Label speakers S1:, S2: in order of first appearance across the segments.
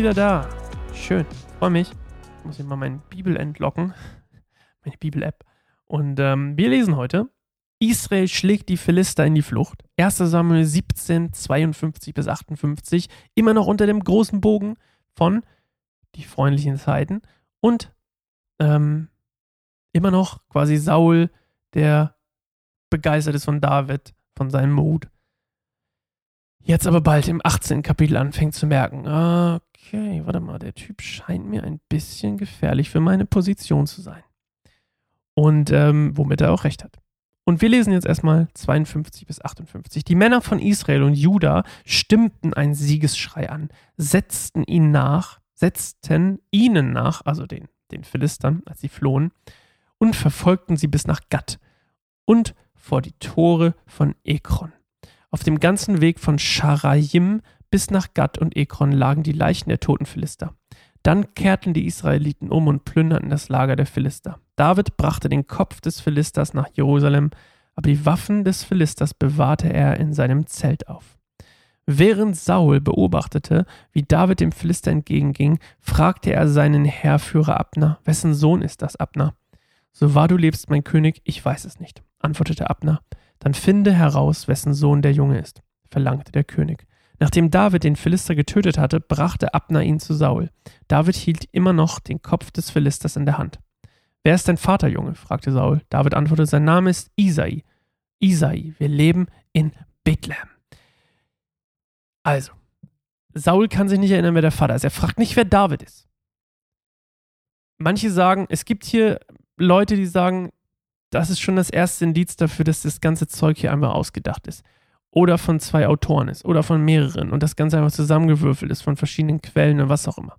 S1: wieder da. Schön. Freue mich. Ich muss ich mal meine Bibel entlocken. Meine Bibel-App. Und ähm, wir lesen heute. Israel schlägt die Philister in die Flucht. 1 Samuel 17, 52 bis 58. Immer noch unter dem großen Bogen von die freundlichen Zeiten. Und ähm, immer noch quasi Saul, der begeistert ist von David, von seinem Mut. Jetzt aber bald im 18. Kapitel anfängt zu merken, okay, warte mal, der Typ scheint mir ein bisschen gefährlich für meine Position zu sein. Und ähm, womit er auch recht hat. Und wir lesen jetzt erstmal 52 bis 58. Die Männer von Israel und Juda stimmten einen Siegesschrei an, setzten ihn nach, setzten ihnen nach, also den, den Philistern, als sie flohen, und verfolgten sie bis nach Gad und vor die Tore von Ekron. Auf dem ganzen Weg von Scharajim bis nach Gad und Ekron lagen die Leichen der toten Philister. Dann kehrten die Israeliten um und plünderten das Lager der Philister. David brachte den Kopf des Philisters nach Jerusalem, aber die Waffen des Philisters bewahrte er in seinem Zelt auf. Während Saul beobachtete, wie David dem Philister entgegenging, fragte er seinen Heerführer Abner, wessen Sohn ist das, Abner? So wahr du lebst, mein König, ich weiß es nicht, antwortete Abner. Dann finde heraus, wessen Sohn der Junge ist, verlangte der König. Nachdem David den Philister getötet hatte, brachte Abner ihn zu Saul. David hielt immer noch den Kopf des Philisters in der Hand. Wer ist dein Vater, Junge? fragte Saul. David antwortete, sein Name ist Isai. Isai, wir leben in Bethlehem. Also, Saul kann sich nicht erinnern, wer der Vater ist. Er fragt nicht, wer David ist. Manche sagen, es gibt hier Leute, die sagen, das ist schon das erste Indiz dafür, dass das ganze Zeug hier einmal ausgedacht ist. Oder von zwei Autoren ist. Oder von mehreren. Und das Ganze einfach zusammengewürfelt ist von verschiedenen Quellen und was auch immer.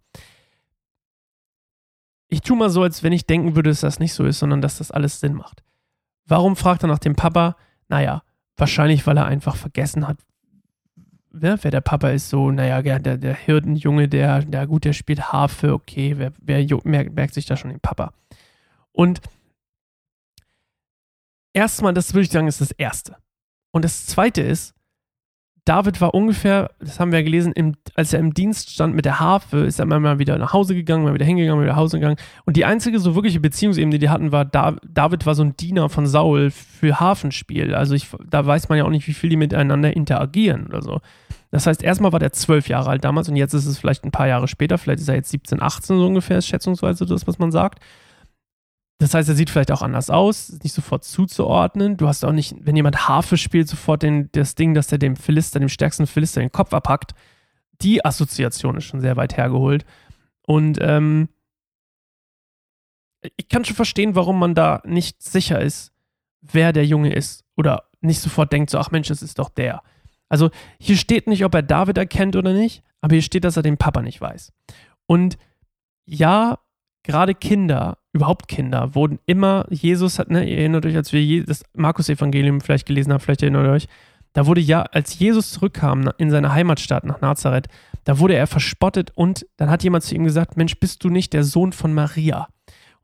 S1: Ich tue mal so, als wenn ich denken würde, dass das nicht so ist, sondern dass das alles Sinn macht. Warum fragt er nach dem Papa? Naja, wahrscheinlich, weil er einfach vergessen hat, wer, wer der Papa ist. So, naja, der, der Hirtenjunge, der, der gut, der spielt Harfe, okay, wer, wer merkt, merkt sich da schon den Papa? Und erstmal, das würde ich sagen, ist das Erste. Und das Zweite ist, David war ungefähr, das haben wir gelesen, im, als er im Dienst stand mit der Harfe, ist er mal wieder nach Hause gegangen, mal wieder hingegangen, mal wieder nach Hause gegangen. Und die einzige so wirkliche Beziehungsebene, die die hatten, war, David war so ein Diener von Saul für Hafenspiel. Also ich, da weiß man ja auch nicht, wie viel die miteinander interagieren oder so. Das heißt, erstmal war der zwölf Jahre alt damals und jetzt ist es vielleicht ein paar Jahre später, vielleicht ist er jetzt 17, 18 so ungefähr, ist schätzungsweise das, was man sagt. Das heißt, er sieht vielleicht auch anders aus, ist nicht sofort zuzuordnen. Du hast auch nicht, wenn jemand Harfe spielt, sofort den, das Ding, dass er dem Philister, dem stärksten Philister, den Kopf abhackt. Die Assoziation ist schon sehr weit hergeholt. Und ähm, ich kann schon verstehen, warum man da nicht sicher ist, wer der Junge ist. Oder nicht sofort denkt, so, ach Mensch, das ist doch der. Also hier steht nicht, ob er David erkennt oder nicht, aber hier steht, dass er den Papa nicht weiß. Und ja, gerade Kinder, überhaupt Kinder, wurden immer, Jesus hat, ne, ihr erinnert euch, als wir das Markus-Evangelium vielleicht gelesen haben, vielleicht erinnert ihr euch, da wurde ja, als Jesus zurückkam in seine Heimatstadt nach Nazareth, da wurde er verspottet und dann hat jemand zu ihm gesagt, Mensch, bist du nicht der Sohn von Maria?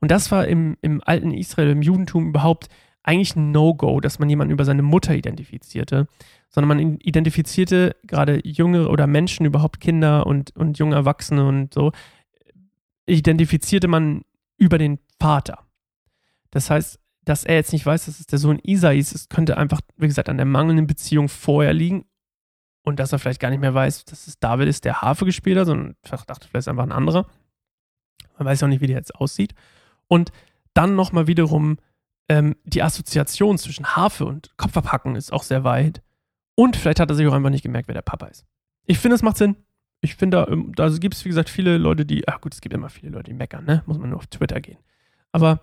S1: Und das war im, im alten Israel, im Judentum überhaupt eigentlich ein No-Go, dass man jemanden über seine Mutter identifizierte, sondern man identifizierte gerade junge oder Menschen, überhaupt Kinder und, und junge Erwachsene und so, identifizierte man über den Vater. Das heißt, dass er jetzt nicht weiß, dass es der Sohn Isais ist, könnte einfach, wie gesagt, an der mangelnden Beziehung vorher liegen und dass er vielleicht gar nicht mehr weiß, dass es David ist, der Harfe gespielt hat, sondern dachte vielleicht einfach ein anderer. Man weiß auch nicht, wie der jetzt aussieht. Und dann nochmal wiederum ähm, die Assoziation zwischen Harfe und Kopfabhacken ist auch sehr weit. Und vielleicht hat er sich auch einfach nicht gemerkt, wer der Papa ist. Ich finde, es macht Sinn ich finde, da, ähm, da gibt es, wie gesagt, viele Leute, die, ach gut, es gibt immer viele Leute, die meckern, ne? Muss man nur auf Twitter gehen. Aber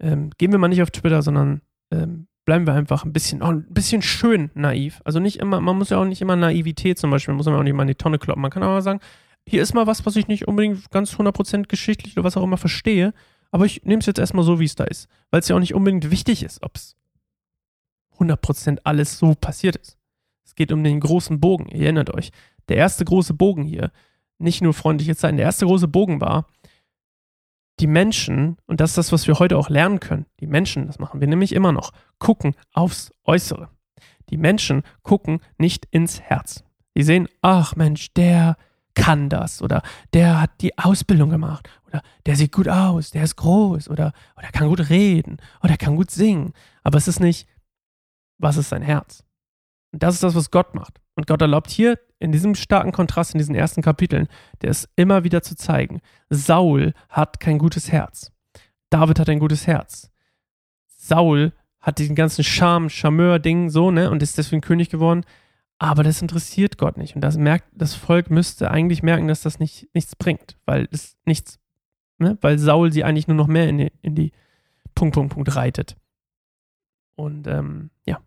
S1: ähm, gehen wir mal nicht auf Twitter, sondern ähm, bleiben wir einfach ein bisschen, oh, ein bisschen schön naiv. Also nicht immer, man muss ja auch nicht immer Naivität zum Beispiel, muss man auch nicht mal in die Tonne kloppen. Man kann aber sagen, hier ist mal was, was ich nicht unbedingt ganz 100% geschichtlich oder was auch immer verstehe, aber ich nehme es jetzt erstmal so, wie es da ist. Weil es ja auch nicht unbedingt wichtig ist, ob es 100% alles so passiert ist. Es geht um den großen Bogen, ihr erinnert euch der erste große Bogen hier, nicht nur freundliche Zeiten, der erste große Bogen war, die Menschen, und das ist das, was wir heute auch lernen können, die Menschen, das machen wir nämlich immer noch, gucken aufs Äußere. Die Menschen gucken nicht ins Herz. Die sehen, ach Mensch, der kann das oder der hat die Ausbildung gemacht oder der sieht gut aus, der ist groß oder, oder kann gut reden oder kann gut singen. Aber es ist nicht, was ist sein Herz? Und das ist das, was Gott macht. Und Gott erlaubt hier in diesem starken Kontrast in diesen ersten Kapiteln, der ist immer wieder zu zeigen. Saul hat kein gutes Herz. David hat ein gutes Herz. Saul hat diesen ganzen Charme, Charmeur-Ding so, ne, und ist deswegen König geworden. Aber das interessiert Gott nicht. Und das merkt, das Volk müsste eigentlich merken, dass das nicht, nichts bringt, weil es nichts, ne, weil Saul sie eigentlich nur noch mehr in die, in die Punkt, Punkt, Punkt reitet. Und ähm, ja,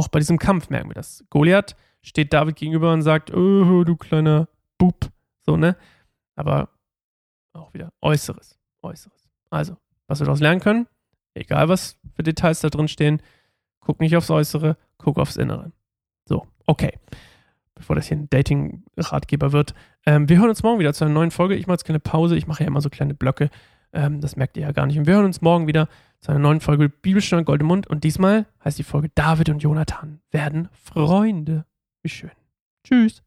S1: auch bei diesem Kampf merken wir das. Goliath steht David gegenüber und sagt, oh, du kleiner Bub, so, ne? Aber auch wieder Äußeres, Äußeres. Also, was wir daraus lernen können, egal was für Details da drin stehen, guck nicht aufs Äußere, guck aufs Innere. So, okay. Bevor das hier ein Dating-Ratgeber wird. Ähm, wir hören uns morgen wieder zu einer neuen Folge. Ich mache jetzt keine Pause. Ich mache ja immer so kleine Blöcke. Ähm, das merkt ihr ja gar nicht. Und wir hören uns morgen wieder zu einer neuen Folge Bibelstunde Goldemund. Und diesmal heißt die Folge David und Jonathan werden Freunde. Wie schön. Tschüss.